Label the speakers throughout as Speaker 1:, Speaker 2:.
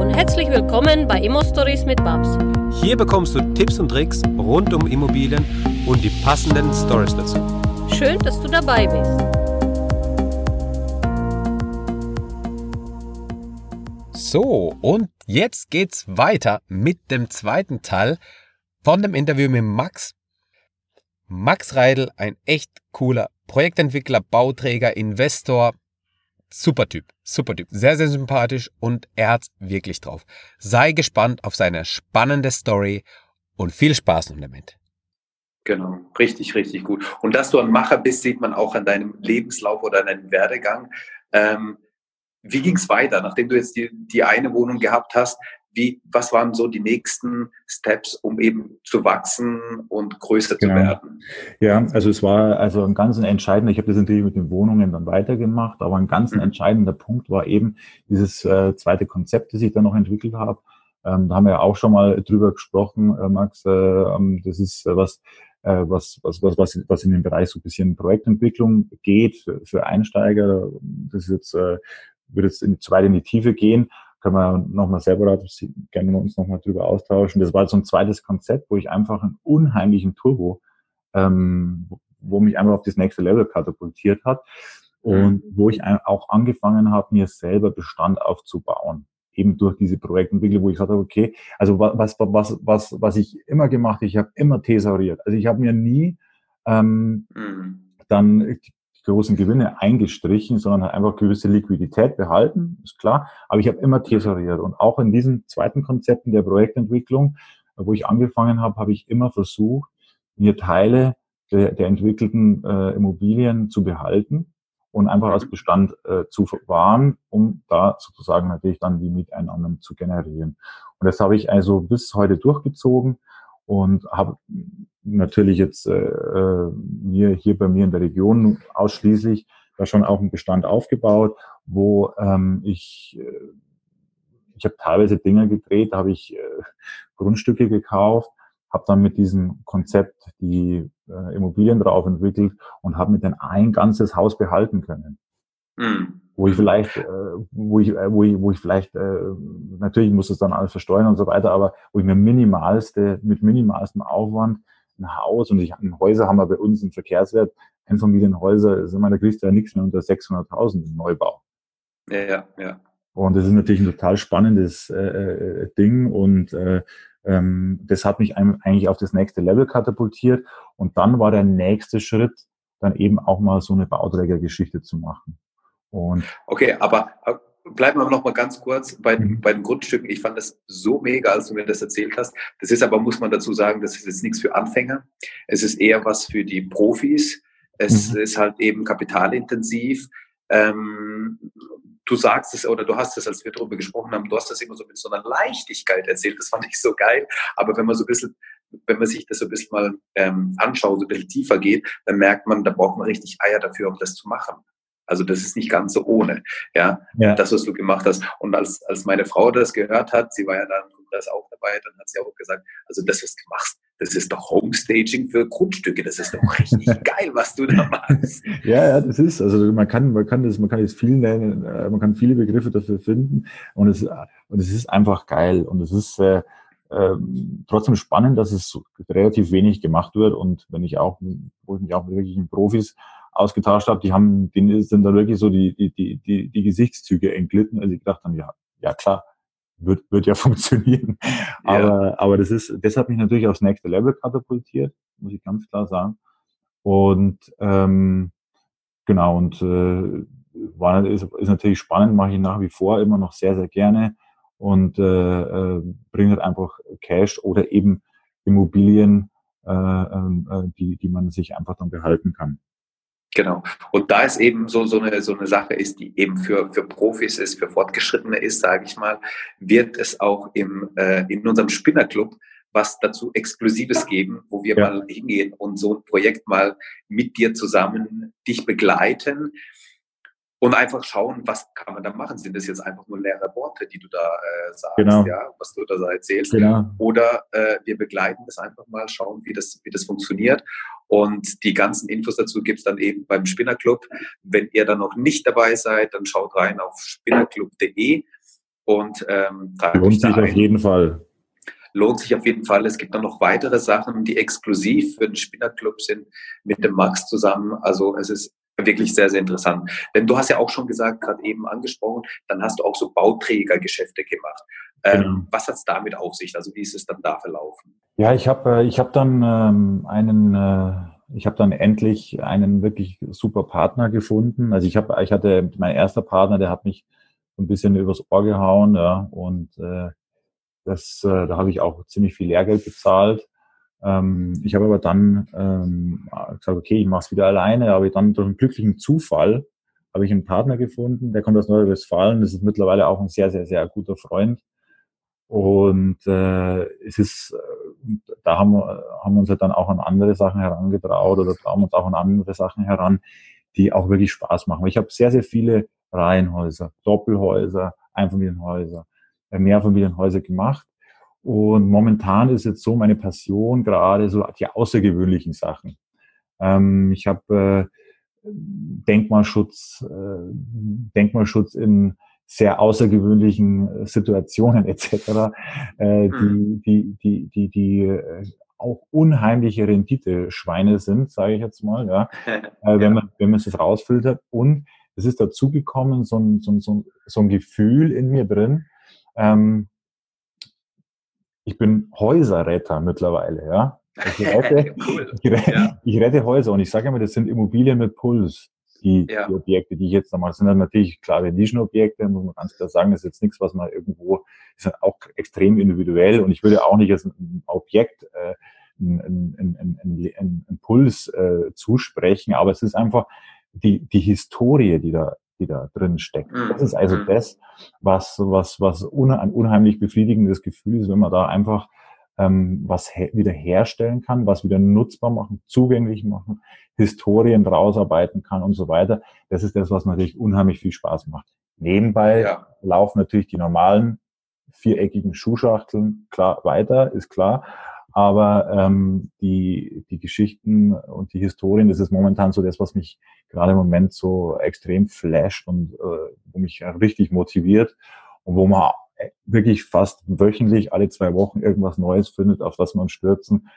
Speaker 1: und herzlich willkommen bei Immo Stories mit Babs.
Speaker 2: Hier bekommst du Tipps und Tricks rund um Immobilien und die passenden Stories dazu.
Speaker 1: Schön, dass du dabei bist.
Speaker 2: So, und jetzt geht's weiter mit dem zweiten Teil von dem Interview mit Max. Max Reidel, ein echt cooler Projektentwickler, Bauträger, Investor, Super Typ, super Typ, sehr, sehr sympathisch und er hat's wirklich drauf. Sei gespannt auf seine spannende Story und viel Spaß nun damit.
Speaker 3: Genau, richtig, richtig gut. Und dass du ein Macher bist, sieht man auch an deinem Lebenslauf oder deinem Werdegang. Ähm, wie ging's weiter, nachdem du jetzt die, die eine Wohnung gehabt hast? Wie, was waren so die nächsten Steps, um eben zu wachsen und größer genau. zu werden?
Speaker 4: Ja, also es war also ein ganz entscheidender, ich habe das natürlich mit den Wohnungen dann weitergemacht, aber ein ganz mhm. entscheidender Punkt war eben dieses äh, zweite Konzept, das ich dann noch entwickelt habe. Ähm, da haben wir ja auch schon mal drüber gesprochen, äh, Max. Äh, ähm, das ist äh, was, äh, was, was, was, was, was in den Bereich so ein bisschen Projektentwicklung geht für, für Einsteiger. Das ist jetzt, äh, wird jetzt in, zu weit in die Tiefe gehen können wir nochmal selber gerne uns nochmal drüber austauschen. Das war so ein zweites Konzept, wo ich einfach einen unheimlichen Turbo, ähm, wo mich einfach auf das nächste Level katapultiert hat und mhm. wo ich auch angefangen habe, mir selber Bestand aufzubauen. Eben durch diese Projektentwicklung, wo ich gesagt habe, okay, also was, was, was, was ich immer gemacht habe, ich habe immer thesauriert. Also ich habe mir nie ähm, mhm. dann großen Gewinne eingestrichen, sondern halt einfach gewisse Liquidität behalten, ist klar. Aber ich habe immer tesoriert. Und auch in diesen zweiten Konzepten der Projektentwicklung, wo ich angefangen habe, habe ich immer versucht, mir Teile der, der entwickelten äh, Immobilien zu behalten und einfach als Bestand äh, zu verwahren, um da sozusagen natürlich dann die Mieteinnahmen zu generieren. Und das habe ich also bis heute durchgezogen und habe natürlich jetzt äh, äh, mir hier bei mir in der Region ausschließlich da schon auch einen Bestand aufgebaut, wo ähm, ich äh, ich habe teilweise Dinge gedreht, da habe ich äh, Grundstücke gekauft, habe dann mit diesem Konzept die äh, Immobilien drauf entwickelt und habe mit denen ein ganzes Haus behalten können. Mhm wo ich vielleicht, äh, wo ich, äh, wo ich, wo ich vielleicht, äh, natürlich muss es dann alles versteuern und so weiter, aber wo ich mir minimalste, mit minimalstem Aufwand ein Haus und ich, ein Häuser haben wir bei uns einen Verkehrswert, Einfamilienhäuser, also man, da kriegst du ja nichts mehr unter 600.000 im Neubau.
Speaker 3: Ja, ja.
Speaker 4: Und das ist natürlich ein total spannendes äh, äh, Ding und äh, ähm, das hat mich eigentlich auf das nächste Level katapultiert. Und dann war der nächste Schritt, dann eben auch mal so eine Bauträgergeschichte zu machen.
Speaker 3: Und okay, aber äh, bleiben wir noch mal ganz kurz bei, mhm. bei den Grundstücken. Ich fand das so mega, als du mir das erzählt hast. Das ist aber, muss man dazu sagen, das ist jetzt nichts für Anfänger. Es ist eher was für die Profis. Es mhm. ist halt eben kapitalintensiv. Ähm, du sagst es oder du hast es, als wir darüber gesprochen haben, du hast das immer so mit so einer Leichtigkeit erzählt. Das fand ich so geil. Aber wenn man so ein bisschen, wenn man sich das so ein bisschen mal ähm, anschaut, so ein bisschen tiefer geht, dann merkt man, da braucht man richtig Eier dafür, um das zu machen. Also das ist nicht ganz so ohne, ja, ja. das, was du gemacht hast. Und als, als meine Frau das gehört hat, sie war ja dann das auch dabei, dann hat sie auch gesagt, also das, was du machst, das ist doch Homestaging für Grundstücke. Das ist doch richtig geil, was du da machst.
Speaker 4: ja, ja, das ist, also man kann, man kann das, man kann jetzt viel nennen, äh, man kann viele Begriffe dafür finden und es, und es ist einfach geil und es ist, äh, ähm, trotzdem spannend, dass es relativ wenig gemacht wird und wenn ich auch, wo ich mich auch mit wirklichen Profis ausgetauscht habe, die haben, denen sind dann wirklich so die, die, die, die, die Gesichtszüge entglitten, als ich gedacht haben, ja, ja klar, wird, wird ja funktionieren. Ja. Aber, aber das ist, das hat mich natürlich aufs nächste Level katapultiert, muss ich ganz klar sagen. Und ähm, genau, und äh, war, ist, ist natürlich spannend, mache ich nach wie vor immer noch sehr, sehr gerne und äh, äh, bringt halt einfach Cash oder eben Immobilien, äh, ähm, äh, die, die man sich einfach dann behalten kann.
Speaker 3: Genau. Und da es eben so, so, eine, so eine Sache ist, die eben für, für Profis ist, für Fortgeschrittene ist, sage ich mal, wird es auch im, äh, in unserem Spinnerclub was dazu Exklusives geben, wo wir ja. mal hingehen und so ein Projekt mal mit dir zusammen dich begleiten und einfach schauen, was kann man da machen. Sind das jetzt einfach nur leere Worte, die du da äh, sagst, genau. ja, was du da erzählst? Genau. Oder äh, wir begleiten das einfach mal, schauen, wie das, wie das funktioniert. Und die ganzen Infos dazu gibt's dann eben beim Spinnerclub. Wenn ihr da noch nicht dabei seid, dann schaut rein auf spinnerclub.de und ähm,
Speaker 4: lohnt sich auf jeden Fall.
Speaker 3: Lohnt sich auf jeden Fall. Es gibt dann noch weitere Sachen, die exklusiv für den Spinnerclub sind, mit dem Max zusammen. Also es ist wirklich sehr, sehr interessant. Denn du hast ja auch schon gesagt, gerade eben angesprochen, dann hast du auch so Bauträgergeschäfte gemacht. Ähm, genau. Was hat es damit auf sich? Also wie ist es dann da verlaufen?
Speaker 4: Ja, ich habe äh, ich hab dann ähm, einen, äh, ich habe dann endlich einen wirklich super Partner gefunden. Also ich habe, ich hatte mein erster Partner, der hat mich ein bisschen übers Ohr gehauen, ja, und äh, das, äh, da habe ich auch ziemlich viel Lehrgeld bezahlt. Ähm, ich habe aber dann ähm, gesagt, okay, ich mache es wieder alleine, aber dann durch einen glücklichen Zufall habe ich einen Partner gefunden, der kommt aus Nordrhein-Westfalen, das ist mittlerweile auch ein sehr, sehr, sehr guter Freund. Und äh, es ist, äh, da haben wir, haben wir uns halt dann auch an andere Sachen herangetraut oder trauen uns auch an andere Sachen heran, die auch wirklich Spaß machen. Ich habe sehr, sehr viele Reihenhäuser, Doppelhäuser, Einfamilienhäuser, äh, Mehrfamilienhäuser gemacht. Und momentan ist jetzt so meine Passion gerade so die außergewöhnlichen Sachen. Ähm, ich habe äh, Denkmalschutz, äh, Denkmalschutz in sehr außergewöhnlichen Situationen etc., äh, die, hm. die, die, die, die äh, auch unheimliche Rendite-Schweine sind, sage ich jetzt mal, ja, äh, wenn man wenn man es rausfiltert. Und es ist dazugekommen so, ein, so, ein, so ein Gefühl in mir drin. Ähm, ich bin Häuserretter mittlerweile, ja. Ich rette, cool. ich, rette, ja. ich rette Häuser und ich sage immer, das sind Immobilien mit Puls. Die, ja. die Objekte, die ich jetzt nochmal, sind dann natürlich klare Nischenobjekte, muss man ganz klar sagen, das ist jetzt nichts, was man irgendwo, ist auch extrem individuell und ich würde auch nicht als ein Objekt äh, einen, einen, einen, einen Puls äh, zusprechen, aber es ist einfach die, die Historie, die da die da drin steckt. Mhm. Das ist also mhm. das, was, was, was ein unheimlich befriedigendes Gefühl ist, wenn man da einfach ähm, was wieder herstellen kann, was wieder nutzbar machen, zugänglich machen, Historien rausarbeiten kann und so weiter. Das ist das, was natürlich unheimlich viel Spaß macht. Nebenbei ja. laufen natürlich die normalen viereckigen Schuhschachteln klar weiter, ist klar. Aber ähm, die, die Geschichten und die Historien, das ist momentan so das, was mich gerade im Moment so extrem flasht und äh, wo mich richtig motiviert und wo man wirklich fast wöchentlich alle zwei Wochen irgendwas Neues findet, auf das man stürzen.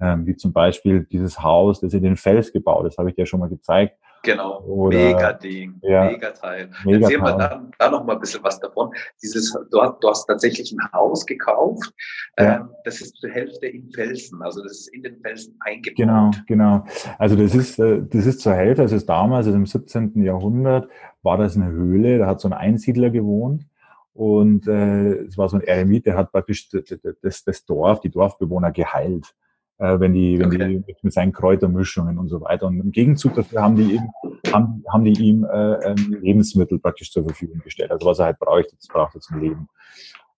Speaker 4: Ähm, wie zum Beispiel dieses Haus, das in den Fels gebaut ist, habe ich dir schon mal gezeigt.
Speaker 3: Genau, Oder, mega Ding, ja, mega Teil. Mega Erzähl mal da, da noch mal ein bisschen was davon. Dieses, du, hast, du hast tatsächlich ein Haus gekauft, ja. ähm, das ist zur Hälfte in Felsen, also das ist in den Felsen eingebaut.
Speaker 4: Genau, genau. Also das ist, äh, das ist zur Hälfte, also damals, also im 17. Jahrhundert, war das eine Höhle, da hat so ein Einsiedler gewohnt. Und äh, es war so ein Eremit, der hat praktisch das, das Dorf, die Dorfbewohner geheilt äh, wenn die, wenn okay. die mit, mit, seinen Kräutermischungen und so weiter. Und im Gegenzug dafür haben die ihm, haben, haben die ihm äh, Lebensmittel praktisch zur Verfügung gestellt, also was er halt bräuchte, das brauchte zum Leben.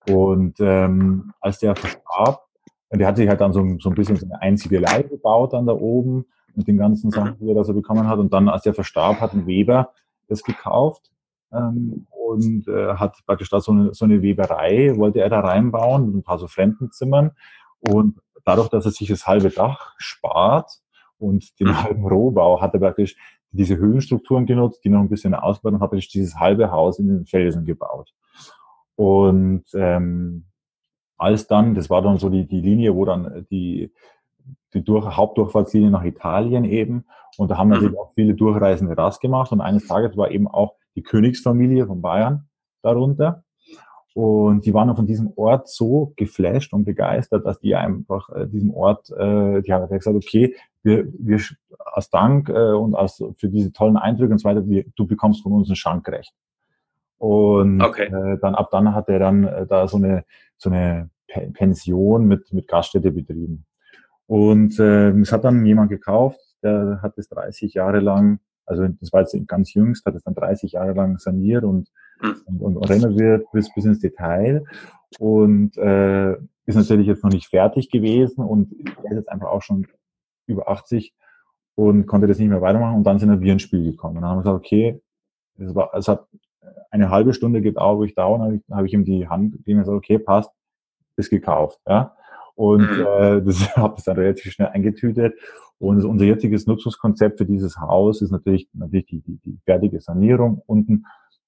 Speaker 4: Und ähm, als der verstarb, der hat sich halt dann so, so ein bisschen so eine Einsiedelei gebaut dann da oben mit den ganzen Sachen, mhm. die er da so bekommen hat. Und dann, als der verstarb, hat ein Weber das gekauft ähm, und äh, hat praktisch da so eine, so eine Weberei, wollte er da reinbauen mit ein paar so Fremdenzimmern. Und dadurch, dass er sich das halbe Dach spart und den mhm. halben Rohbau, hat er praktisch diese Höhenstrukturen genutzt, die noch ein bisschen ausgebaut und hat praktisch dieses halbe Haus in den Felsen gebaut. Und ähm, als dann, das war dann so die, die Linie, wo dann die, die durch, Hauptdurchfahrtslinie nach Italien eben. Und da haben natürlich mhm. auch viele Durchreisende das gemacht. Und eines Tages war eben auch die Königsfamilie von Bayern darunter. Und die waren von diesem Ort so geflasht und begeistert, dass die einfach äh, diesem Ort, äh, die haben gesagt, okay, wir, wir als Dank äh, und als für diese tollen Eindrücke und so weiter, wir, du bekommst von uns ein Schankrecht. Und okay. äh, dann ab dann hat er dann äh, da so eine so eine Pension mit mit Gaststätte betrieben. Und äh, es hat dann jemand gekauft, der hat es 30 Jahre lang, also das war jetzt ganz jüngst, hat es dann 30 Jahre lang saniert und und, und, und renoviert bis, bis ins Detail und äh, ist natürlich jetzt noch nicht fertig gewesen und er ist jetzt einfach auch schon über 80 und konnte das nicht mehr weitermachen und dann sind wir ins Spiel gekommen. Und dann haben wir gesagt, okay, es, war, es hat eine halbe Stunde gedauert, wo ich da war, habe ich, hab ich ihm die Hand gegeben und gesagt, okay, passt, ist gekauft. Ja? Und mhm. äh, das habe ich dann relativ schnell eingetütet. Und unser jetziges Nutzungskonzept für dieses Haus ist natürlich, natürlich die, die, die fertige Sanierung unten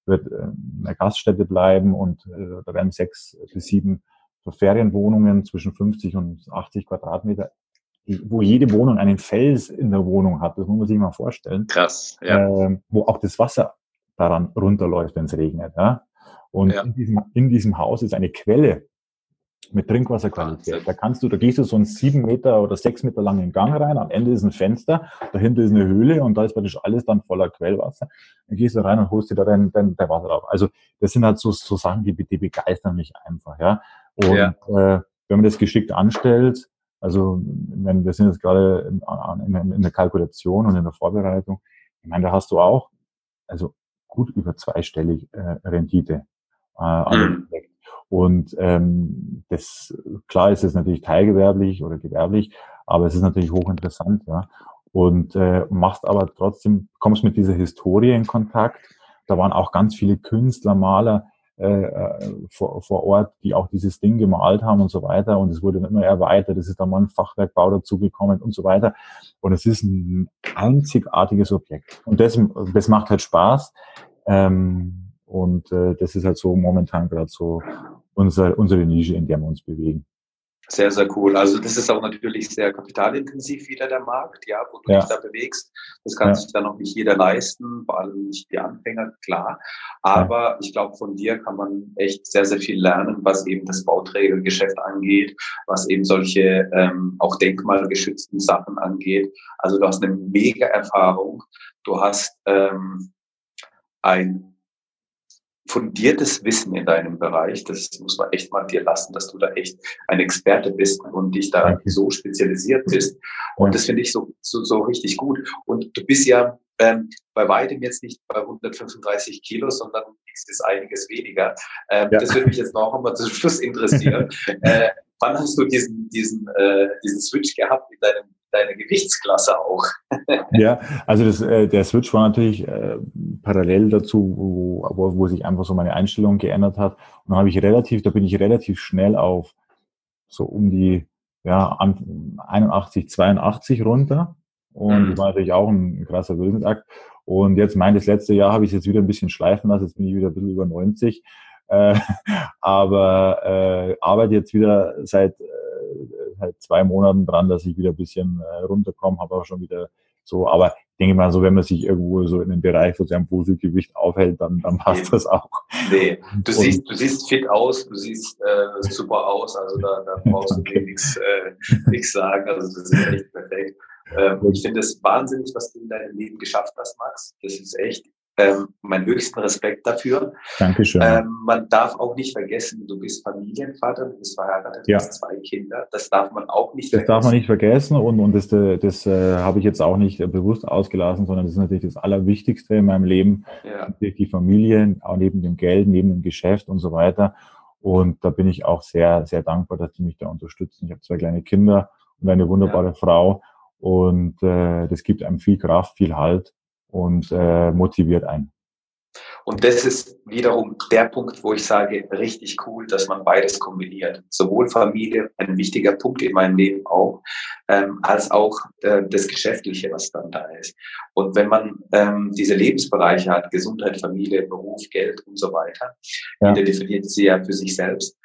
Speaker 4: wird äh, eine Gaststätte bleiben und äh, da werden sechs bis sieben so Ferienwohnungen zwischen 50 und 80 Quadratmeter, wo jede Wohnung einen Fels in der Wohnung hat. Das muss man sich mal vorstellen.
Speaker 3: Krass, ja.
Speaker 4: Äh, wo auch das Wasser daran runterläuft, wenn es regnet. Ja? Und ja. In, diesem, in diesem Haus ist eine Quelle mit Trinkwasserqualität. Da kannst du, da gehst du so einen sieben Meter oder sechs Meter langen Gang rein, am Ende ist ein Fenster, dahinter ist eine Höhle und da ist praktisch alles dann voller Quellwasser. Dann gehst du rein und holst dir da dein, dein, dein Wasser drauf. Also das sind halt so, so Sachen, die, die begeistern mich einfach, ja. Und ja. Äh, wenn man das geschickt anstellt, also wenn wir sind jetzt gerade in, in, in der Kalkulation und in der Vorbereitung, ich meine, da hast du auch, also gut über zweistellig äh, Rendite. Äh, mhm. Und ähm, das klar ist es natürlich teilgewerblich oder gewerblich, aber es ist natürlich hochinteressant, ja. Und äh, machst aber trotzdem, kommst mit dieser Historie in Kontakt. Da waren auch ganz viele Künstler, Maler äh, äh vor, vor Ort, die auch dieses Ding gemalt haben und so weiter. Und es wurde dann immer erweitert. Es ist dann mal ein Fachwerkbau dazugekommen und so weiter. Und es ist ein einzigartiges Objekt. Und das, das macht halt Spaß. Ähm, und äh, das ist halt so momentan gerade so unser, unsere Nische, in der wir uns bewegen.
Speaker 3: Sehr, sehr cool. Also das ist auch natürlich sehr kapitalintensiv wieder der Markt, ja, wo du ja. dich da bewegst. Das kann ja. sich dann auch nicht jeder leisten, vor allem nicht die Anfänger, klar. Aber ja. ich glaube, von dir kann man echt sehr, sehr viel lernen, was eben das Bauträgergeschäft angeht, was eben solche ähm, auch denkmalgeschützten Sachen angeht. Also du hast eine mega Erfahrung. Du hast ähm, ein fundiertes Wissen in deinem Bereich. Das muss man echt mal dir lassen, dass du da echt ein Experte bist und dich da so spezialisiert bist. Und das finde ich so, so, so richtig gut. Und du bist ja ähm, bei weitem jetzt nicht bei 135 Kilo, sondern ist es einiges weniger. Ähm, ja. Das würde mich jetzt noch einmal zum Schluss interessieren. äh, wann hast du diesen, diesen, äh, diesen Switch gehabt in deinem deine Gewichtsklasse auch.
Speaker 4: ja, also das, äh, der Switch war natürlich äh, parallel dazu, wo, wo, wo sich einfach so meine Einstellung geändert hat. Und dann habe ich relativ, da bin ich relativ schnell auf so um die ja, 81, 82 runter. Und mhm. das war natürlich auch ein krasser Willensakt. Und jetzt mein, das letzte Jahr habe ich jetzt wieder ein bisschen schleifen lassen, jetzt bin ich wieder ein bisschen über 90. Äh, aber äh, arbeite jetzt wieder seit seit zwei Monaten dran, dass ich wieder ein bisschen äh, runterkomme, habe auch schon wieder so, aber ich denke mal so, wenn man sich irgendwo so in dem Bereich, wo sein Positivgewicht aufhält, dann, dann passt nee. das auch.
Speaker 3: Nee, du siehst, du siehst fit aus, du siehst äh, super aus, also da, da brauchst du okay. nichts, äh, nichts sagen, also das ist echt perfekt. Ähm, ich finde es wahnsinnig, was du in deinem Leben geschafft hast, Max. Das ist echt ähm, meinen höchsten Respekt dafür.
Speaker 4: Dankeschön.
Speaker 3: Ähm, man darf auch nicht vergessen, du bist Familienvater, du bist verheiratet, du ja. hast zwei Kinder. Das darf man auch nicht
Speaker 4: das vergessen. Das darf man nicht vergessen und, und das, äh, das äh, habe ich jetzt auch nicht äh, bewusst ausgelassen, sondern das ist natürlich das Allerwichtigste in meinem Leben. Ja. Die Familie, auch neben dem Geld, neben dem Geschäft und so weiter. Und da bin ich auch sehr, sehr dankbar, dass die mich da unterstützen. Ich habe zwei kleine Kinder und eine wunderbare ja. Frau. Und äh, das gibt einem viel Kraft, viel Halt und äh, motiviert einen.
Speaker 3: Und das ist wiederum der Punkt, wo ich sage, richtig cool, dass man beides kombiniert. Sowohl Familie, ein wichtiger Punkt in meinem Leben auch, ähm, als auch äh, das Geschäftliche, was dann da ist. Und wenn man ähm, diese Lebensbereiche hat, Gesundheit, Familie, Beruf, Geld und so weiter, ja. jeder definiert sie ja für sich selbst.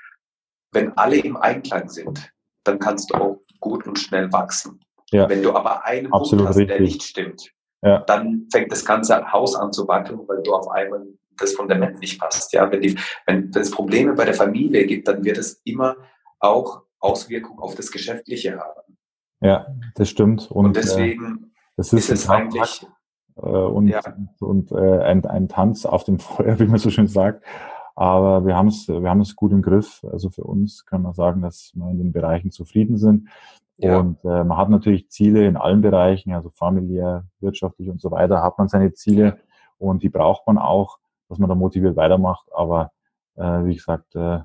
Speaker 3: Wenn alle im Einklang sind, dann kannst du auch gut und schnell wachsen. Ja. Wenn du aber einen Absolut Punkt hast, richtig. der nicht stimmt, ja. dann fängt das ganze Haus an zu wackeln, weil du auf einmal das Fundament nicht passt. Ja, wenn, die, wenn, wenn es Probleme bei der Familie gibt, dann wird es immer auch Auswirkungen auf das Geschäftliche haben.
Speaker 4: Ja, das stimmt.
Speaker 3: Und, und deswegen äh,
Speaker 4: das ist, ist es eigentlich äh, und, ja. und äh, ein, ein Tanz auf dem Feuer, wie man so schön sagt. Aber wir haben es wir haben es gut im Griff. Also für uns kann man sagen, dass wir in den Bereichen zufrieden sind. Ja. Und äh, man hat natürlich Ziele in allen Bereichen, also familiär, wirtschaftlich und so weiter, hat man seine Ziele und die braucht man auch, dass man da motiviert weitermacht. Aber äh, wie gesagt, äh,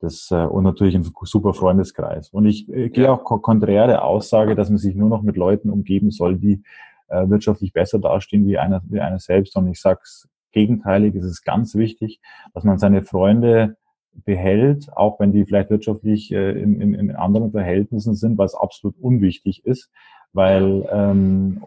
Speaker 4: das äh, und natürlich ein super Freundeskreis. Und ich äh, gehe auch konträr der Aussage, dass man sich nur noch mit Leuten umgeben soll, die äh, wirtschaftlich besser dastehen wie einer, wie einer selbst. Und ich sag's gegenteilig, es ist ganz wichtig, dass man seine Freunde behält, auch wenn die vielleicht wirtschaftlich äh, in, in, in anderen Verhältnissen sind, was absolut unwichtig ist, weil, ähm,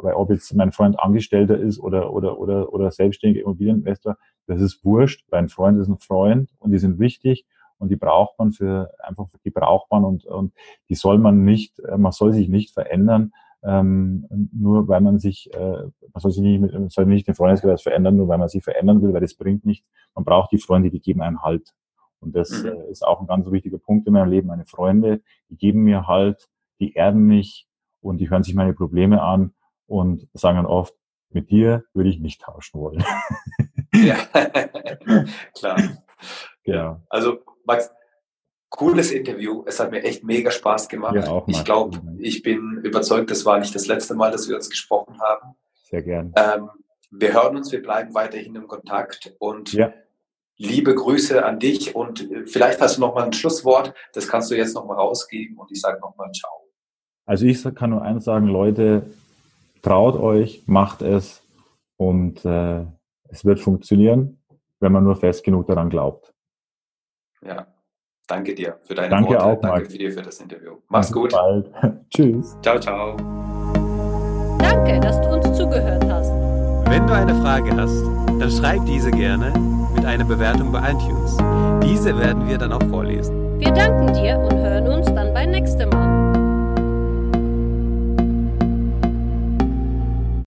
Speaker 4: weil ob jetzt mein Freund Angestellter ist oder, oder, oder, oder selbstständiger Immobilieninvestor, das ist wurscht. Mein Freund ist ein Freund und die sind wichtig und die braucht man für, einfach, die braucht man und, und die soll man nicht, äh, man soll sich nicht verändern, ähm, nur weil man sich, äh, man soll sich nicht, mit, soll nicht den Freundeskreis verändern, nur weil man sich verändern will, weil das bringt nicht. Man braucht die Freunde, die geben einen Halt. Und das mhm. äh, ist auch ein ganz wichtiger Punkt in meinem Leben. Meine Freunde, die geben mir Halt, die erden mich und die hören sich meine Probleme an und sagen dann oft, mit dir würde ich nicht tauschen wollen.
Speaker 3: Ja, klar. Ja. Also, Max, cooles Interview. Es hat mir echt mega Spaß gemacht. Ja, auch, ich glaube, ich bin überzeugt, das war nicht das letzte Mal, dass wir uns gesprochen haben.
Speaker 4: Sehr gern.
Speaker 3: Ähm, wir hören uns, wir bleiben weiterhin im Kontakt und ja. Liebe Grüße an dich und äh, vielleicht hast du noch mal ein Schlusswort, das kannst du jetzt noch mal rausgeben und ich sage noch mal Ciao.
Speaker 4: Also ich kann nur eins sagen, Leute, traut euch, macht es und äh, es wird funktionieren, wenn man nur fest genug daran glaubt.
Speaker 3: Ja, danke dir für deine
Speaker 4: danke
Speaker 3: Worte.
Speaker 4: Auch,
Speaker 3: danke Marc. dir für das Interview. Mach's gut.
Speaker 4: Bald. Tschüss.
Speaker 3: Ciao, ciao.
Speaker 1: Danke, dass du uns zugehört hast.
Speaker 2: Wenn du eine Frage hast, dann schreib diese gerne mit einer Bewertung bei iTunes. Diese werden wir dann auch vorlesen.
Speaker 1: Wir danken dir und hören uns dann beim nächsten Mal.